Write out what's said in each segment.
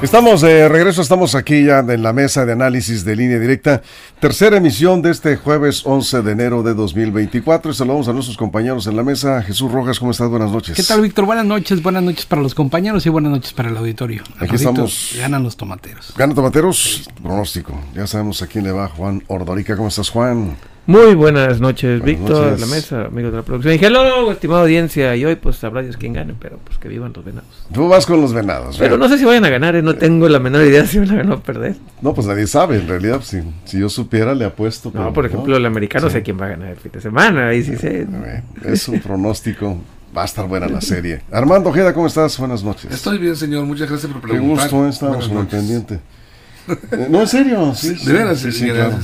Estamos de regreso, estamos aquí ya en la mesa de análisis de línea directa, tercera emisión de este jueves 11 de enero de 2024. saludamos a nuestros compañeros en la mesa. Jesús Rojas, ¿cómo estás? Buenas noches. ¿Qué tal, Víctor? Buenas noches, buenas noches para los compañeros y buenas noches para el auditorio. Aquí estamos. Ganan los tomateros. ¿Ganan tomateros? Pronóstico. Ya sabemos a quién le va Juan Ordorica. ¿Cómo estás, Juan? Muy buenas noches, Víctor, la mesa, amigos de la producción. Y hello, estimada audiencia. Y hoy, pues, sabrá Dios quién gane, pero pues que vivan los venados. Tú vas con los venados. Pero no sé si vayan a ganar, ¿eh? no tengo la menor idea si van a ganar o perder. No, pues nadie sabe, en realidad. Si, si yo supiera, le apuesto. no, por ejemplo, el americano sé quién va a ganar el fin de semana. Ahí sí sé. Es un pronóstico. Va a estar buena la serie. Armando Ojeda, ¿cómo estás? Buenas noches. Estoy bien, señor. Muchas gracias por preguntar. Qué gusto, ¿eh? estamos muy pendiente. No, en serio. Sí, de veras, sí, sí, claro,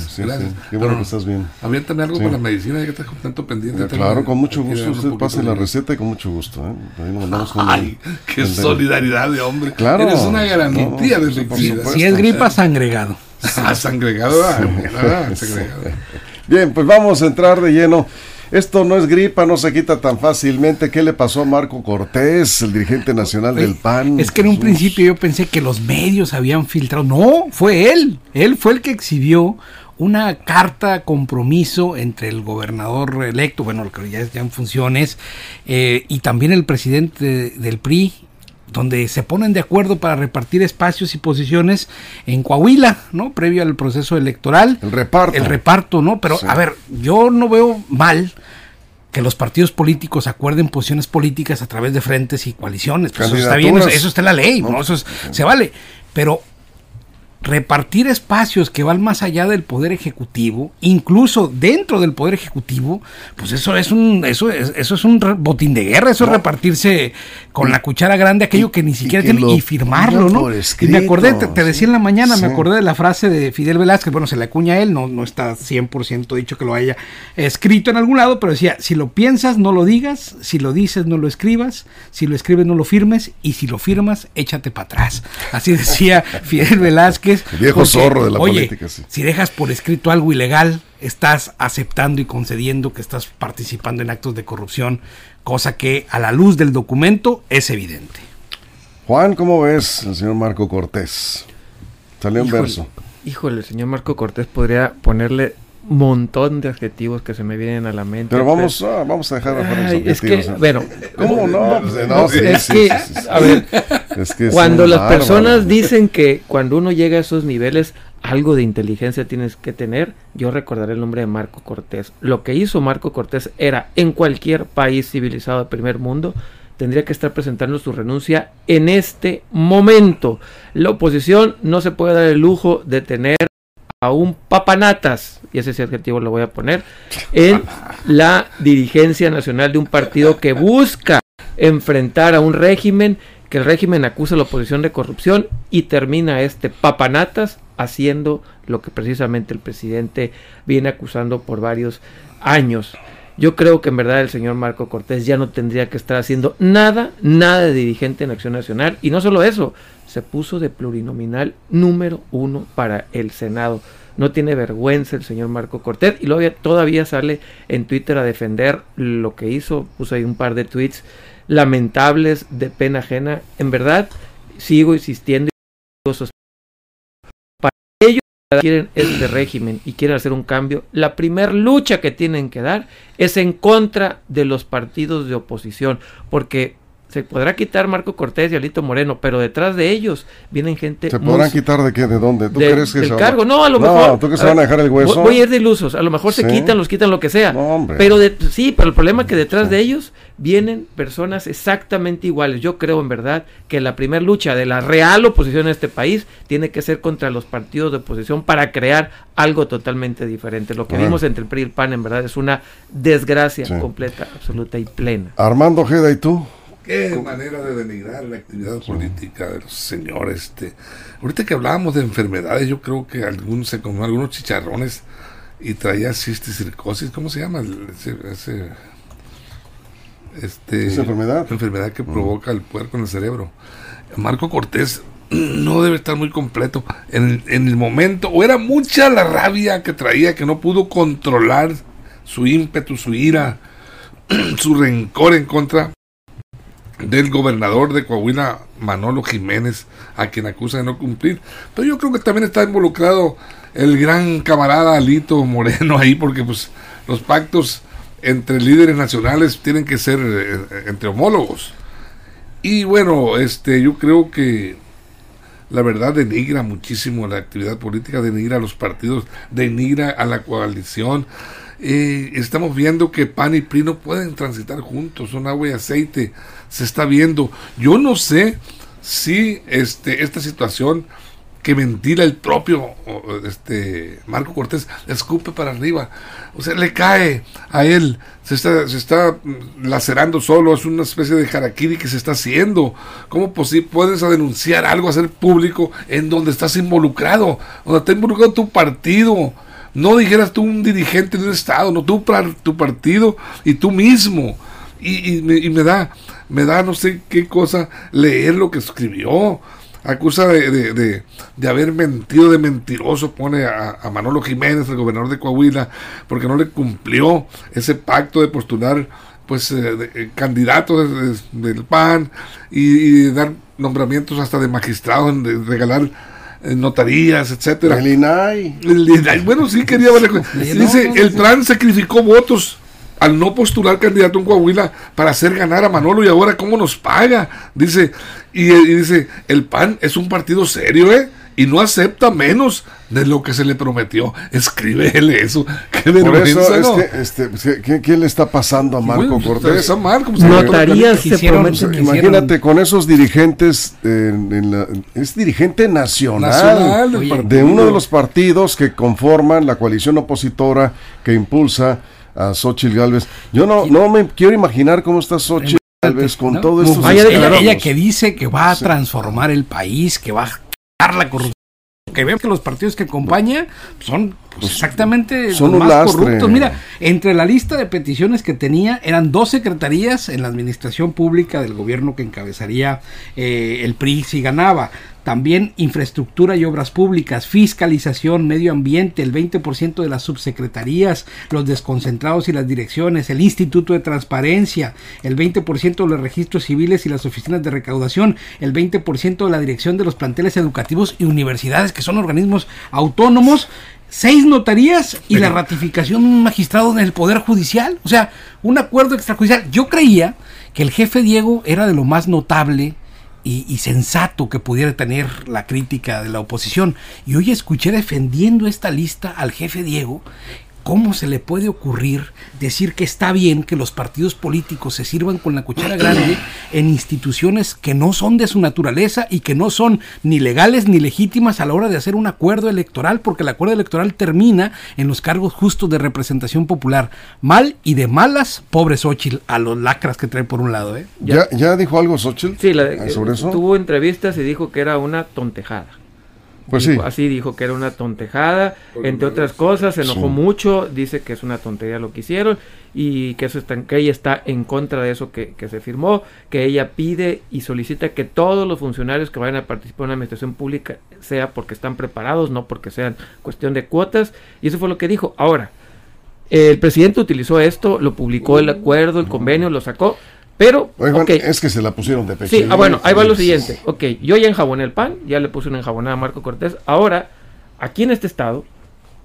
Qué bueno que estás bien. Aviéntame algo para la medicina, ya que estás con tanto pendiente. claro, con mucho gusto. Usted pase la receta y con mucho gusto. ¿eh? Ahí nos mandamos con Ay, qué solidaridad de hombre. Claro. Eres una garantía de vida. Si es gripa, sangregado. Ah, sangregado, ah, Bien, pues vamos a entrar de lleno. Esto no es gripa, no se quita tan fácilmente. ¿Qué le pasó a Marco Cortés, el dirigente nacional del PAN? Es que en un principio yo pensé que los medios habían filtrado. No, fue él. Él fue el que exhibió una carta compromiso entre el gobernador electo, bueno, que ya está en funciones, eh, y también el presidente del PRI, donde se ponen de acuerdo para repartir espacios y posiciones en Coahuila, ¿no? Previo al proceso electoral. El reparto. El reparto, ¿no? Pero, a ver, yo no veo mal que los partidos políticos acuerden posiciones políticas a través de frentes y coaliciones. Pues eso está bien, eso, está en la ley, ¿no? Eso se vale. Pero repartir espacios que van más allá del poder ejecutivo, incluso dentro del poder ejecutivo, pues eso es un eso es, eso es un botín de guerra, eso es repartirse con la cuchara grande aquello que ni siquiera tiene y firmarlo, ¿no? y me acordé, te, decía en la mañana, me acordé de la frase de Fidel Velázquez, bueno, se le acuña a él, no, no está 100% dicho que lo haya escrito en algún lado, pero decía, si lo piensas, no lo digas, si lo dices, no lo escribas, si lo escribes, no lo firmes, y si lo firmas, échate para atrás. Así decía Fidel Velázquez el viejo zorro de la política, Si dejas por escrito algo ilegal, estás aceptando y concediendo que estás participando en actos de corrupción, cosa que a la luz del documento es evidente. Juan, ¿cómo ves al señor Marco Cortés? Salió un verso. Híjole, el señor Marco Cortés podría ponerle montón de adjetivos que se me vienen a la mente. Pero vamos, a, vamos a dejar de Es que, bueno, ¿cómo no? es que, a ver, cuando las personas dicen que cuando uno llega a esos niveles, algo de inteligencia tienes que tener, yo recordaré el nombre de Marco Cortés. Lo que hizo Marco Cortés era, en cualquier país civilizado del primer mundo, tendría que estar presentando su renuncia en este momento. La oposición no se puede dar el lujo de tener a un papanatas, y ese adjetivo lo voy a poner, en la dirigencia nacional de un partido que busca enfrentar a un régimen, que el régimen acusa a la oposición de corrupción y termina este papanatas haciendo lo que precisamente el presidente viene acusando por varios años. Yo creo que en verdad el señor Marco Cortés ya no tendría que estar haciendo nada, nada de dirigente en Acción Nacional. Y no solo eso, se puso de plurinominal número uno para el Senado. No tiene vergüenza el señor Marco Cortés y luego todavía sale en Twitter a defender lo que hizo. Puso ahí un par de tweets lamentables, de pena ajena. En verdad, sigo insistiendo. Para ellos quieren este régimen y quieren hacer un cambio, la primer lucha que tienen que dar es en contra de los partidos de oposición, porque se podrá quitar Marco Cortés y Alito Moreno, pero detrás de ellos vienen gente. ¿Se podrán quitar de qué? ¿De dónde? ¿Tú crees que del cargo? No, a lo mejor. ¿Tú que se van a dejar el hueso? Voy a ir de ilusos. A lo mejor se quitan, los quitan lo que sea. No, hombre. Pero de, sí, pero el problema es que detrás de ellos vienen personas exactamente iguales. Yo creo en verdad que la primera lucha de la real oposición en este país tiene que ser contra los partidos de oposición para crear algo totalmente diferente. Lo que vimos entre el PRI y el PAN en verdad es una desgracia completa, absoluta y plena. Armando Ojeda, ¿y tú? Qué manera de denigrar la actividad política de los señores. Este. Ahorita que hablábamos de enfermedades, yo creo que algún se comió algunos chicharrones y traía cisticircosis. ¿Cómo se llama? Ese, este, ¿Esa enfermedad? enfermedad que provoca el puerco en el cerebro. Marco Cortés no debe estar muy completo. En, en el momento, o era mucha la rabia que traía, que no pudo controlar su ímpetu, su ira, su rencor en contra del gobernador de Coahuila, Manolo Jiménez, a quien acusa de no cumplir. Pero yo creo que también está involucrado el gran camarada Alito Moreno ahí, porque pues los pactos entre líderes nacionales tienen que ser eh, entre homólogos. Y bueno, este, yo creo que la verdad denigra muchísimo la actividad política, denigra a los partidos, denigra a la coalición. Eh, estamos viendo que PAN y PRI no pueden transitar juntos, son agua y aceite, se está viendo. Yo no sé si este, esta situación que ventila el propio este Marco Cortés escupe para arriba. O sea le cae a él se está se está lacerando solo es una especie de harakiri que se está haciendo. Cómo puedes denunciar algo hacer público en donde estás involucrado donde está involucrado tu partido no dijeras tú un dirigente de un estado no tú tu partido y tú mismo. Y, y me da me da no sé qué cosa leer lo que escribió. Acusa de, de, de, haber mentido, de mentiroso, pone a, Manolo Jiménez, el gobernador de Coahuila, porque no le cumplió ese pacto de postular pues eh, eh, candidatos del PAN y, dar nombramientos hasta de magistrados, de regalar notarías, etcétera. El INAI. Bueno, sí quería ver. Dice, el PAN sacrificó votos al no postular candidato en Coahuila para hacer ganar a Manolo y ahora cómo nos paga. Dice, y, dice, el PAN es un partido serio, ¿eh? Y no acepta menos de lo que se le prometió. Escríbele eso. Qué vergüenza, ¿no? este, ¿qué, le está pasando a Marco Cortés? A Marco, Notarías se Imagínate con esos dirigentes, es dirigente nacional, de uno de los partidos que conforman la coalición opositora que impulsa a Xochitl Galvez. Yo no, no me quiero imaginar cómo está Xochitl Galvez con todo esto. Ella, ella, que dice que va a transformar el país, que va a la corrupción. Que vemos que los partidos que acompaña son pues, exactamente son los más corruptos. Mira, entre la lista de peticiones que tenía eran dos secretarías en la administración pública del gobierno que encabezaría eh, el PRI si ganaba. También infraestructura y obras públicas, fiscalización, medio ambiente, el 20% de las subsecretarías, los desconcentrados y las direcciones, el Instituto de Transparencia, el 20% de los registros civiles y las oficinas de recaudación, el 20% de la dirección de los planteles educativos y universidades, que son organismos autónomos, seis notarías y la ratificación de un magistrado en el Poder Judicial. O sea, un acuerdo extrajudicial. Yo creía que el jefe Diego era de lo más notable y, sensato que pudiera tener la crítica de la oposición. Y hoy escuché defendiendo esta lista al jefe Diego ¿Cómo se le puede ocurrir decir que está bien que los partidos políticos se sirvan con la cuchara grande en instituciones que no son de su naturaleza y que no son ni legales ni legítimas a la hora de hacer un acuerdo electoral? Porque el acuerdo electoral termina en los cargos justos de representación popular. Mal y de malas, pobre Xochitl, a los lacras que trae por un lado. ¿eh? ¿Ya, ya dijo algo Xochitl? Sí, ah, sobre eso? tuvo entrevistas y dijo que era una tontejada. Pues sí. Así dijo que era una tontejada, entre otras cosas, se enojó mucho, dice que es una tontería lo que hicieron y que, eso está, que ella está en contra de eso que, se firmó, que ella pide y solicita que todos los funcionarios que vayan a participar en la administración pública sea porque están preparados, no porque sean cuestión de cuotas, y eso fue lo que dijo. Ahora, el presidente utilizó esto, lo publicó el acuerdo, el convenio, lo sacó, pero, es que se la pusieron de pecho. Sí, ah, bueno, ahí va lo siguiente. Ok, yo ya enjaboné el pan, ya le puse una enjabonada a Marco Cortés. Ahora, aquí en este estado,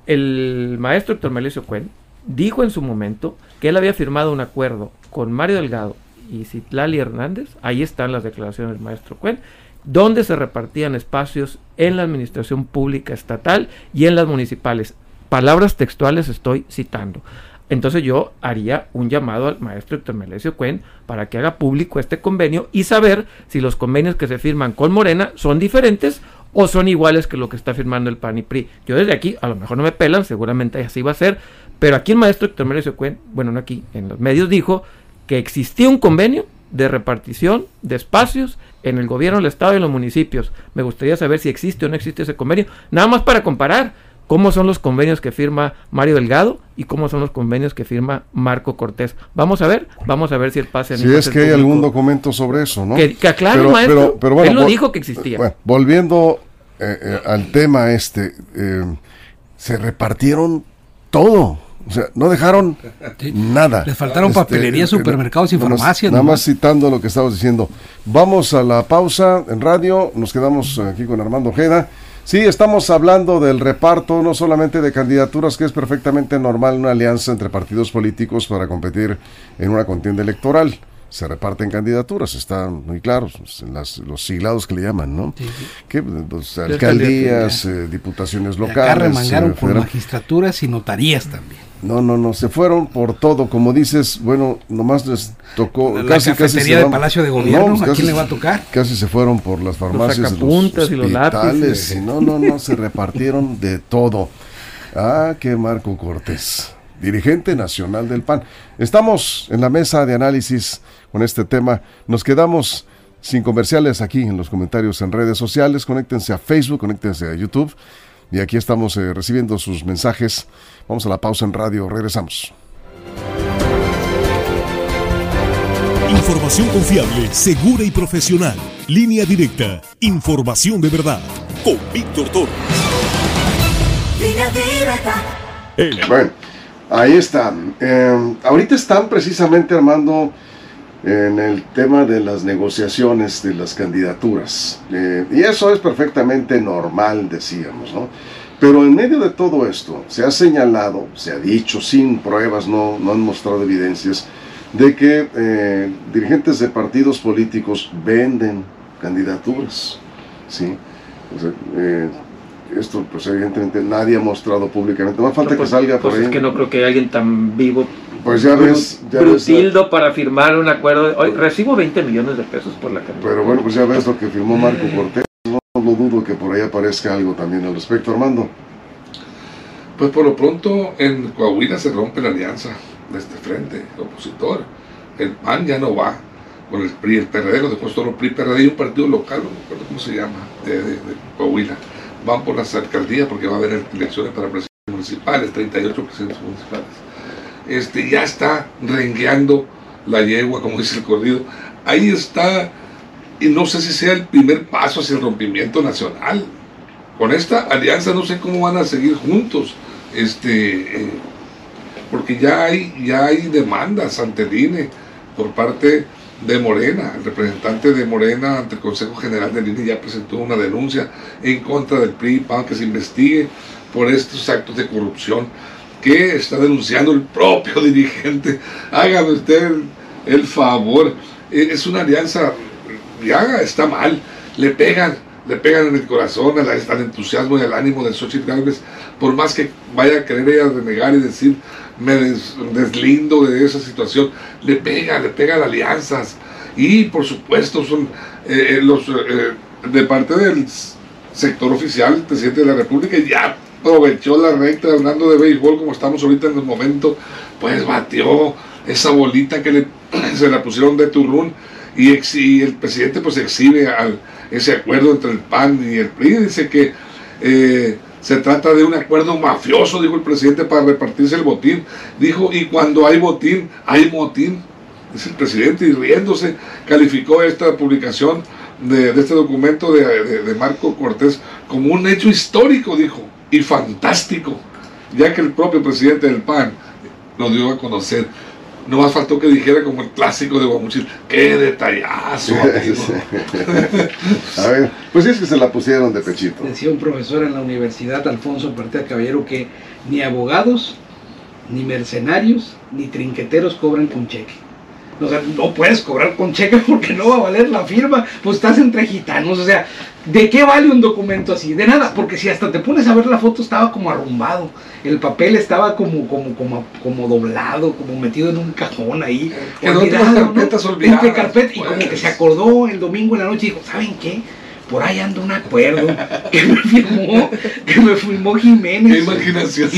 el maestro Héctor Melesio Cuen dijo en su momento que él había firmado un acuerdo con Mario Delgado y Citlali Hernández. Ahí están las declaraciones del maestro Cuen, donde se repartían espacios en la administración pública estatal y en las municipales. Palabras textuales estoy citando. Entonces yo haría un llamado al maestro Héctor Melesio Cuen para que haga público este convenio y saber si los convenios que se firman con Morena son diferentes o son iguales que lo que está firmando el PAN y PRI. Yo desde aquí, a lo mejor no me pelan, seguramente así va a ser, pero aquí el maestro Héctor Melesio Cuen, bueno, no aquí, en los medios dijo que existía un convenio de repartición de espacios en el gobierno del Estado y los municipios. Me gustaría saber si existe o no existe ese convenio. Nada más para comparar cómo son los convenios que firma Mario Delgado y cómo son los convenios que firma Marco Cortés. Vamos a ver, vamos a ver si el pase... Si es que hay algún documento sobre eso, ¿no? Que, aclare, maestro. Pero, él lo dijo que existía. volviendo eh, eh, al tema este, eh, se repartieron todo. O sea, no dejaron nada. Les faltaron este, papelería, supermercados y farmacias. Nada más citando lo que estabas diciendo. Vamos a la pausa en radio. Nos quedamos aquí con Armando Ojeda. Sí, estamos hablando del reparto no solamente de candidaturas, que es perfectamente normal una alianza entre partidos políticos para competir en una contienda electoral. Se reparten candidaturas, están muy claros, pues, los siglados que le llaman, ¿no? Que, pues, alcaldías, eh, diputaciones locales. Acá remangaron eh, magistraturas y notarías también. No, no, no, se fueron por todo, como dices, bueno, nomás les tocó la casi casi se del Palacio de Gobierno, ¿a quién le va a tocar? Casi se fueron por las farmacias, los, los y los lápices. Y no, no, no, se repartieron de todo. Ah, qué Marco Cortés, dirigente nacional del PAN. Estamos en la mesa de análisis con este tema. Nos quedamos sin comerciales aquí en los comentarios en redes sociales. Conéctense a Facebook, conéctense a YouTube. Y aquí estamos eh, recibiendo sus mensajes. Vamos a la pausa en radio, regresamos. Información confiable, segura y profesional. Línea directa. Información de verdad. Con Víctor Toro. Línea directa. Bueno, ahí están. Eh, ahorita están precisamente armando en el tema de las negociaciones de las candidaturas. Eh, y eso es perfectamente normal, decíamos, ¿no? Pero en medio de todo esto, se ha señalado, se ha dicho sin pruebas, no, no han mostrado evidencias, de que eh, dirigentes de partidos políticos venden candidaturas, ¿sí? Eh, esto, pues evidentemente nadie ha mostrado públicamente. Más falta que pues, salga por pues Es que no creo que alguien tan vivo pues ya ves. Ya Brutildo para firmar un acuerdo. Hoy recibo 20 millones de pesos por la cantidad. Pero bueno, pues ya ves lo que firmó Marco Cortés. No lo dudo que por ahí aparezca algo también al respecto, Armando. Pues por lo pronto en Coahuila se rompe la alianza de este frente opositor. El PAN ya no va con el PRI, el PRD, lo dejó solo PRI, PRD y un partido local, no me acuerdo cómo se llama, de, Coahuila. Van por las alcaldías porque va a haber elecciones para presidentes municipales, 38 presidentes municipales este, ya está rengueando la yegua, como dice el corrido. Ahí está, y no sé si sea el primer paso hacia el rompimiento nacional. Con esta alianza no sé cómo van a seguir juntos, este, eh, porque ya hay, ya hay demandas ante el INE por parte de Morena. El representante de Morena ante el Consejo General del INE ya presentó una denuncia en contra del PRI para que se investigue por estos actos de corrupción que está denunciando el propio dirigente. Hágame usted el, favor. E, es una alianza, ya está mal. Le pegan, le pegan en el corazón al, entusiasmo y al ánimo de Xochitl Gálvez, por más que vaya a querer ella renegar y decir, me deslindo de esa situación, le pega, le pegan alianzas. Y por supuesto son eh, eh, los eh, de parte del sector oficial, presidente de la República, ya aprovechó la recta hablando de béisbol como estamos ahorita en el momento, pues batió esa bolita que le, se la pusieron de turrún y, el presidente pues exhibe al, ese acuerdo entre el PAN y el PRI, dice que eh, se trata de un acuerdo mafioso, dijo el presidente, para repartirse el botín, dijo, y cuando hay botín, hay motín, dice el presidente, y riéndose, calificó esta publicación de, este documento de Marco Cortés como un hecho histórico, dijo y fantástico, ya que el propio presidente del PAN lo dio a conocer. No más faltó que dijera como el clásico de Guamuchil, qué detallazo. a ver, pues es que se la pusieron de pechito. Decía un profesor en la universidad, Alfonso Partida Caballero, que ni abogados, ni mercenarios, ni trinqueteros cobran con cheque. O sea, no puedes cobrar con cheque porque no va a valer la firma, pues estás entre gitanos, o sea, ¿de qué vale un documento así? De nada, porque si hasta te pones a ver la foto estaba como arrumbado, el papel estaba como, como, como, como doblado, como metido en un cajón ahí. Quedó carpetas olvidadas. y como que se acordó el domingo en la noche y dijo, ¿saben qué? por ahí anda un acuerdo que me firmó, que me firmó Jiménez. Qué imaginación.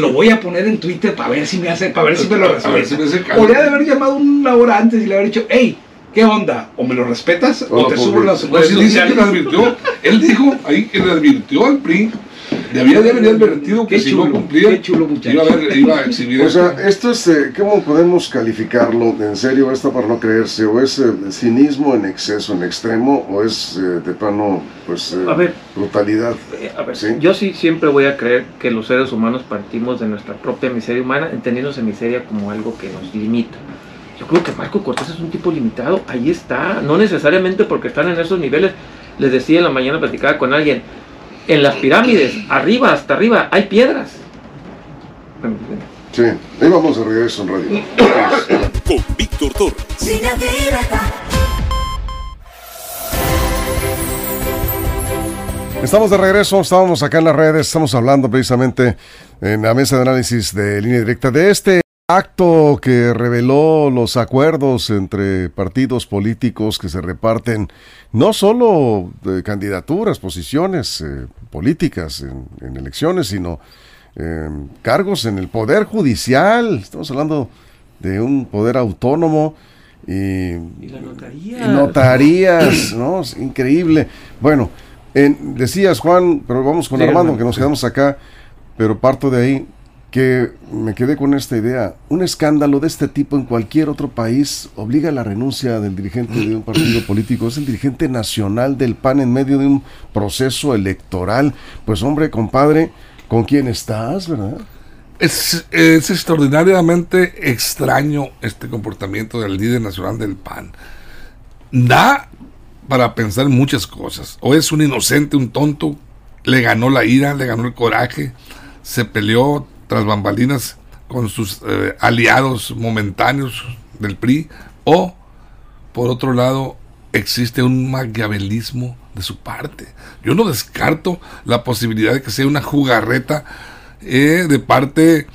Lo voy a poner en Twitter para ver si me hace, para ver si me lo resuelve. Si de haber llamado una hora antes y le haber dicho, hey, ¿qué onda? ¿O me lo respetas o, te subo las redes sociales? advirtió, él dijo ahí que le advirtió al PRI Debía de haber advertido que si no cumplía, iba, a iba a exhibir O sea, esto es, eh, ¿cómo podemos calificarlo? ¿En serio esto para no creerse? ¿O es eh, cinismo en exceso, en extremo? ¿O es eh, de plano, pues, brutalidad? a ver, yo sí siempre voy a creer que los seres humanos partimos de nuestra propia miseria humana, entendiéndose miseria como algo que nos limita. Yo creo que Marco Cortés es un tipo limitado, ahí está, no necesariamente porque están en esos niveles. Les decía en la mañana, platicaba con alguien, en las pirámides, arriba, hasta arriba, hay piedras. Sí, ahí vamos a regreso en radio. Con Víctor Torres. Estamos de regreso, estábamos acá en las redes, estamos hablando precisamente en la mesa de análisis de línea directa de este acto que reveló los acuerdos entre partidos políticos que se reparten no solo de candidaturas, posiciones eh, políticas en, elecciones, sino em, cargos en el poder judicial. Estamos hablando de un poder autónomo y, notarías, ¿no? Es increíble. Bueno, decías Juan, pero vamos con Armando, que nos quedamos acá, pero parto de ahí que me quedé con esta idea. Un escándalo de este tipo en cualquier otro país obliga a la renuncia del dirigente de un partido político. Es el dirigente nacional del PAN en medio de un proceso electoral. Pues hombre, compadre, ¿con quién estás, verdad? Es, es extraordinariamente extraño este comportamiento del líder nacional del PAN. Da para pensar muchas cosas. O es un inocente, un tonto, le ganó la ira, le ganó el coraje, se peleó tras bambalinas con sus eh, aliados momentáneos del PRI, o por otro lado existe un maquiavelismo de su parte. Yo no descarto la posibilidad de que sea una jugarreta eh, de parte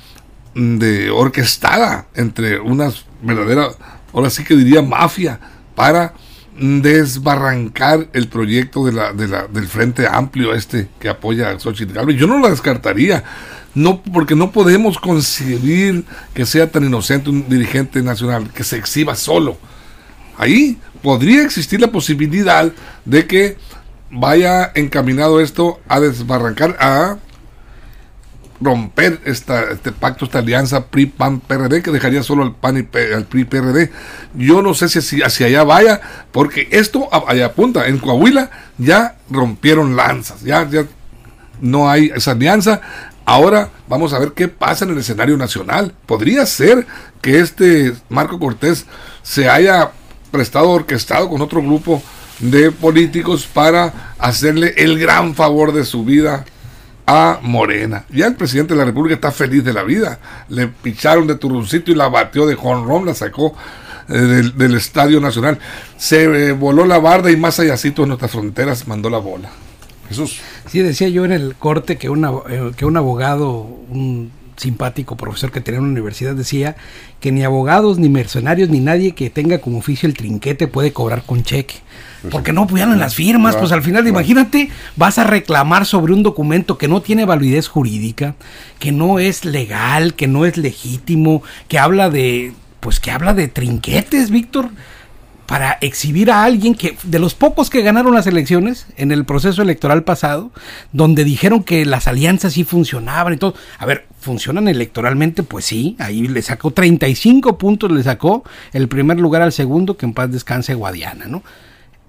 de orquestada entre unas verdaderas, ahora sí que diría mafia, para desbarrancar el proyecto de la, de la, del Frente Amplio este que apoya a Xochitl Galvez. Yo no lo descartaría no porque no podemos concebir que sea tan inocente un dirigente nacional que se exhiba solo. Ahí podría existir la posibilidad de que vaya encaminado esto a desbarrancar, a romper esta, este pacto, esta alianza PRI-PAN-PRD que dejaría solo al PAN y al PRI-PRD. Yo no sé si hacia allá vaya, porque esto allá apunta. En Coahuila ya rompieron lanzas, ya, ya no hay esa alianza. Ahora vamos a ver qué pasa en el escenario nacional. Podría ser que este Marco Cortés se haya prestado orquestado con otro grupo de políticos para hacerle el gran favor de su vida a Morena. Ya el presidente de la República está feliz de la vida. Le picharon de turroncito y la batió de jonrón, la sacó eh, del, Estadio Nacional. Se eh, voló la barda y más allácito en nuestras fronteras mandó la bola. Jesús. Sí, decía yo en el corte que, una, eh, que un abogado, un simpático profesor que tenía en la universidad decía que ni abogados, ni mercenarios, ni nadie que tenga como oficio el trinquete puede cobrar con cheque. Pues Porque no apoyaron las firmas, pues al final, imagínate, vas a reclamar sobre un documento que no tiene validez jurídica, que no es legal, que no es legítimo, que habla de, pues que habla de trinquetes, Víctor para exhibir a alguien que, de los pocos que ganaron las elecciones en el proceso electoral pasado, donde dijeron que las alianzas sí funcionaban y todo. A ver, ¿funcionan electoralmente? Pues sí, ahí le sacó 35 puntos, le sacó el primer lugar al segundo, que en paz descanse Guadiana, ¿no?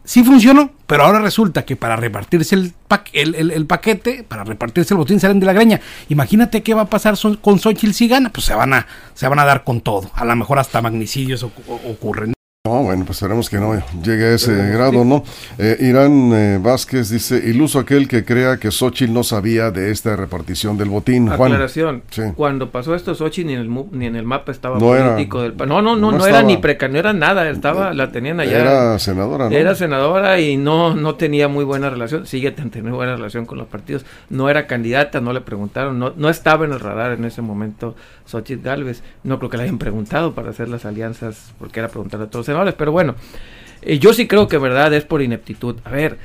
Sí funcionó, pero ahora resulta que para repartirse el, el, paquete, para repartirse el botín, salen de la greña. Imagínate qué va a pasar con Xochitl si gana, pues se van a, se van a dar con todo. A lo mejor hasta magnicidios ocurren. No, bueno, pues esperemos que no llegue a ese grado, ¿no? Eh, Irán eh, Vázquez dice, iluso aquel que crea que Xochitl no sabía de esta repartición del botín. Aclaración, cuando pasó esto Xochitl ni en el, ni en el mapa estaba político del No, no, no, no, era ni preca, no era nada, estaba, la tenían allá. Era senadora, ¿no? Era senadora y no, no tenía muy buena relación, sigue teniendo buena relación con los partidos. No era candidata, no le preguntaron, no, no estaba en el radar en ese momento Xochitl Galvez. No creo que le hayan preguntado para hacer las alianzas, porque era preguntarle a todos pero bueno, eh, yo sí creo que verdad es por ineptitud. A ver,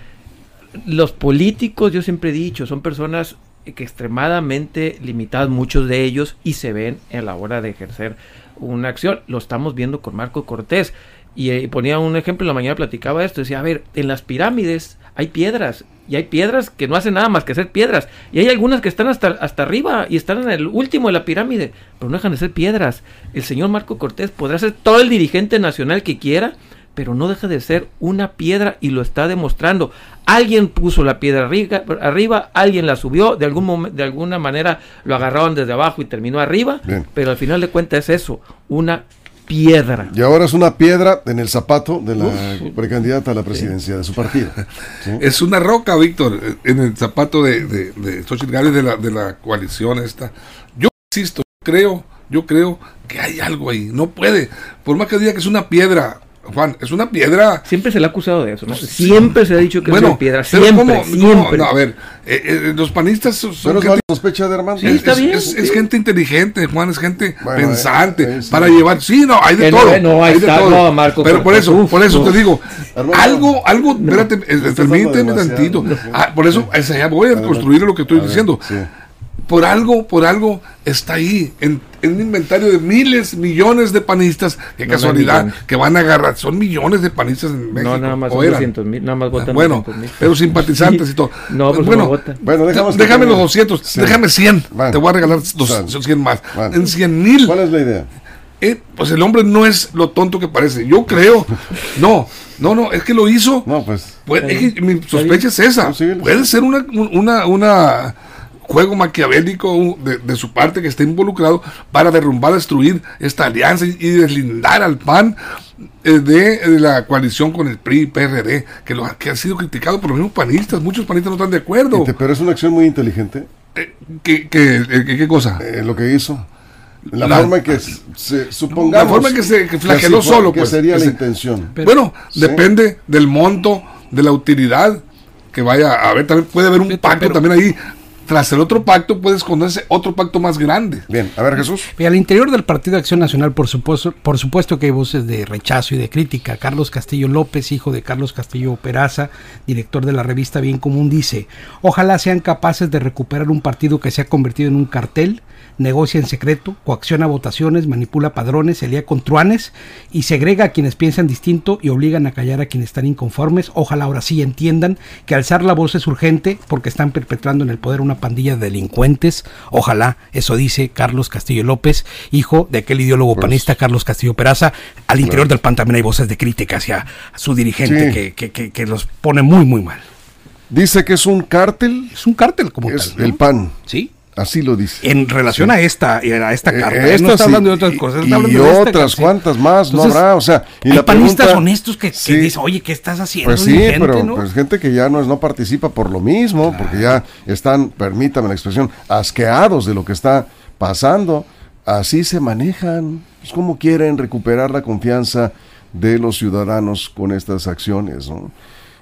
los políticos, yo siempre he dicho, son personas que extremadamente limitadas, muchos de ellos, y se ven en la hora de ejercer una acción. Lo estamos viendo con Marco Cortés. Y eh, ponía un ejemplo, en la mañana platicaba esto, decía, a ver, en las pirámides hay piedras, y hay piedras que no hacen nada más que ser piedras, y hay algunas que están hasta, hasta arriba y están en el último de la pirámide, pero no dejan de ser piedras. El señor Marco Cortés podrá ser todo el dirigente nacional que quiera, pero no deja de ser una piedra y lo está demostrando. Alguien puso la piedra arriba, alguien la subió, de, algún de alguna manera lo agarraron desde abajo y terminó arriba, pero al final de cuentas es eso, una piedra. Y ahora es una piedra en el zapato de la precandidata a la presidencia de su partido. Es una roca, Víctor, en el zapato de, de, de Xochitl Gales de la, de la coalición esta. Yo insisto, creo, yo creo que hay algo ahí. No puede, por más que diga que es una piedra, Juan, es una piedra. Siempre se le ha acusado de eso, ¿no? Siempre se ha dicho que es una piedra. Siempre, siempre. No, a ver, eh, eh, los panistas son. Pero gente, sospecha de hermano. Sí, está bien. Es, gente inteligente, Juan, es gente pensante. para llevar. Sí, no, hay de todo. No, hay de todo. Marco, Pero por eso, por eso te digo, algo, algo, espérate, eh, permíteme tantito. Ah, por eso, ya voy a construir lo que estoy diciendo. Sí por algo, por algo está ahí, en, un inventario de miles, millones de panistas, qué casualidad, que van a agarrar, son millones de panistas en México. No, nada más 200 mil, nada más votan Bueno, pero simpatizantes y todo. No, pues bueno, bueno déjame los 200, déjame 100, te voy a regalar 100 más, en 100 mil. ¿Cuál es la idea? Eh, pues el hombre no es lo tonto que parece. Yo creo. No, no, no, es que lo hizo. No, pues. mi sospecha es esa. Puede ser una, una, una juego maquiavélico de, su parte que está involucrado para derrumbar, destruir esta alianza y, deslindar al PAN eh, de, la coalición con el PRI y PRD, que, lo, que ha sido criticado por los mismos panistas. Muchos panistas no están de acuerdo. Pero es una acción muy inteligente. Eh, ¿qué, qué, cosa? Eh, lo que hizo. La, forma en que se, supongamos. La forma en que se flageló solo. Que pues, sería la intención. bueno, depende del monto, de la utilidad que vaya a haber. También puede haber un pacto también ahí tras el otro pacto puede esconderse otro pacto más grande. Bien, a ver Jesús. Y al interior del Partido de Acción Nacional, por supuesto, por supuesto que hay voces de rechazo y de crítica. Carlos Castillo López, hijo de Carlos Castillo Peraza, director de la revista Bien Común, dice, ojalá sean capaces de recuperar un partido que se ha convertido en un cartel negocia en secreto, coacciona votaciones, manipula padrones, se lía con truanes y segrega a quienes piensan distinto y obligan a callar a quienes están inconformes. Ojalá ahora sí entiendan que alzar la voz es urgente porque están perpetrando en el poder una pandilla de delincuentes. Ojalá, eso dice Carlos Castillo López, hijo de aquel ideólogo pues panista Carlos Castillo Peraza. Al interior del PAN también hay voces de crítica hacia su dirigente que, que, los pone muy, muy mal. Dice que es un cártel. Es un cártel como es El PAN. Sí. Así lo dice. En relación a esta a esta eh, carta. no está hablando de otras cosas. Y, otras cuantas más no habrá. O sea, y hay panistas honestos que, dicen, oye, ¿qué estás haciendo? Pues sí, pero pues gente que ya no, no participa por lo mismo, porque ya están, permítame la expresión, asqueados de lo que está pasando. Así se manejan. Pues, ¿Cómo quieren recuperar la confianza de los ciudadanos con estas acciones? ¿no?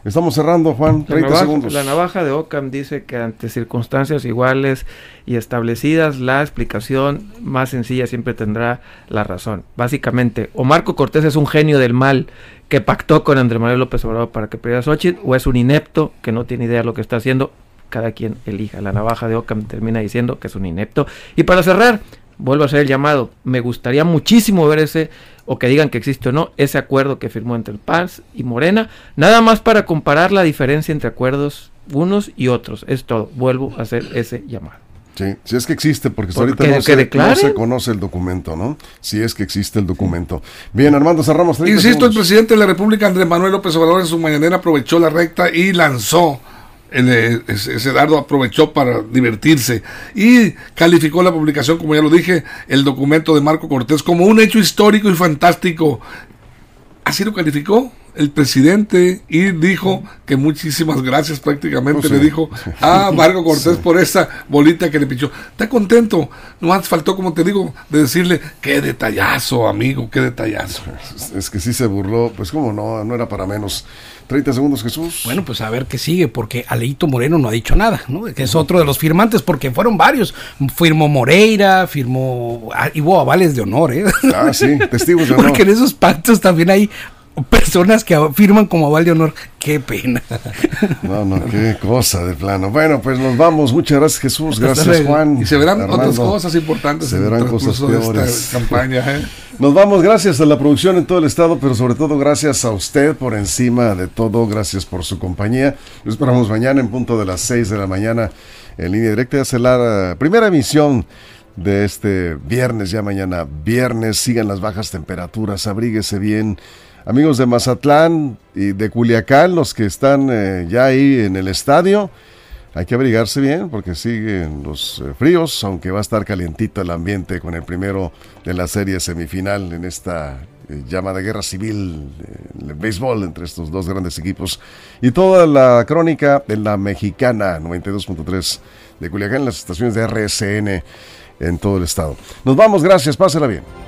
Estamos cerrando, Juan, 30 segundos. La navaja de Ockham dice que ante circunstancias iguales y establecidas, la explicación más sencilla siempre tendrá la razón. Básicamente, o Marco Cortés es un genio del mal que pactó con Andrés Manuel López Obrador para que perdiera Xochitl, o es un inepto que no tiene idea de lo que está haciendo. Cada quien elija. La navaja de Ockham termina diciendo que es un inepto. Y para cerrar, vuelvo a hacer el llamado. Me gustaría muchísimo ver ese, o que digan que existe o no, ese acuerdo que firmó entre el PANS y Morena, nada más para comparar la diferencia entre acuerdos unos y otros. Es todo. Vuelvo a hacer ese llamado. Sí, si es que existe, porque, ahorita no se, conoce el documento, ¿no? Si es que existe el documento. Bien, Armando Cerramos. Insisto, el presidente de la República, Andrés Manuel López Obrador, en su mañanera aprovechó la recta y lanzó ese, dardo aprovechó para divertirse y calificó la publicación, como ya lo dije, el documento de Marco Cortés como un hecho histórico y fantástico. Así lo calificó el presidente y dijo que muchísimas gracias prácticamente pues le dijo a Marco Cortés por esa bolita que le pichó. Está contento, no más faltó como te digo de decirle qué detallazo amigo, qué detallazo. Es que sí se burló, pues como no, no era para menos. 30 segundos, Jesús. Bueno, pues a ver qué sigue, porque Aleito Moreno no ha dicho nada, ¿no? Que es otro de los firmantes, porque fueron varios. Firmó Moreira, firmó. Ah, hubo avales de honor, ¿eh? Ah, sí, testigos de honor. Porque en esos pactos también hay personas que firman como aval de honor. Qué pena. No, no, qué cosa de plano. Bueno, pues nos vamos. Muchas gracias, Jesús. Gracias, Juan. Y se verán otras cosas importantes. Se verán cosas peores. campaña. ¿eh? Nos vamos. Gracias a la producción en todo el estado, pero sobre todo gracias a usted por encima de todo. Gracias por su compañía. Nos esperamos mañana en punto de las 6 de la mañana en línea directa. Hace la primera emisión de este viernes, ya mañana viernes. Sigan las bajas temperaturas, abríguese bien amigos de Mazatlán y de Culiacán, los que están eh, ya ahí en el estadio, hay que abrigarse bien porque siguen los eh, fríos, aunque va a estar calientito el ambiente con el primero de la serie semifinal en esta eh, llama de guerra civil, el béisbol entre estos dos grandes equipos. Y toda la crónica de la mexicana 92.3 de Culiacán en las estaciones de RSN en todo el estado. Nos vamos, gracias, pásela bien.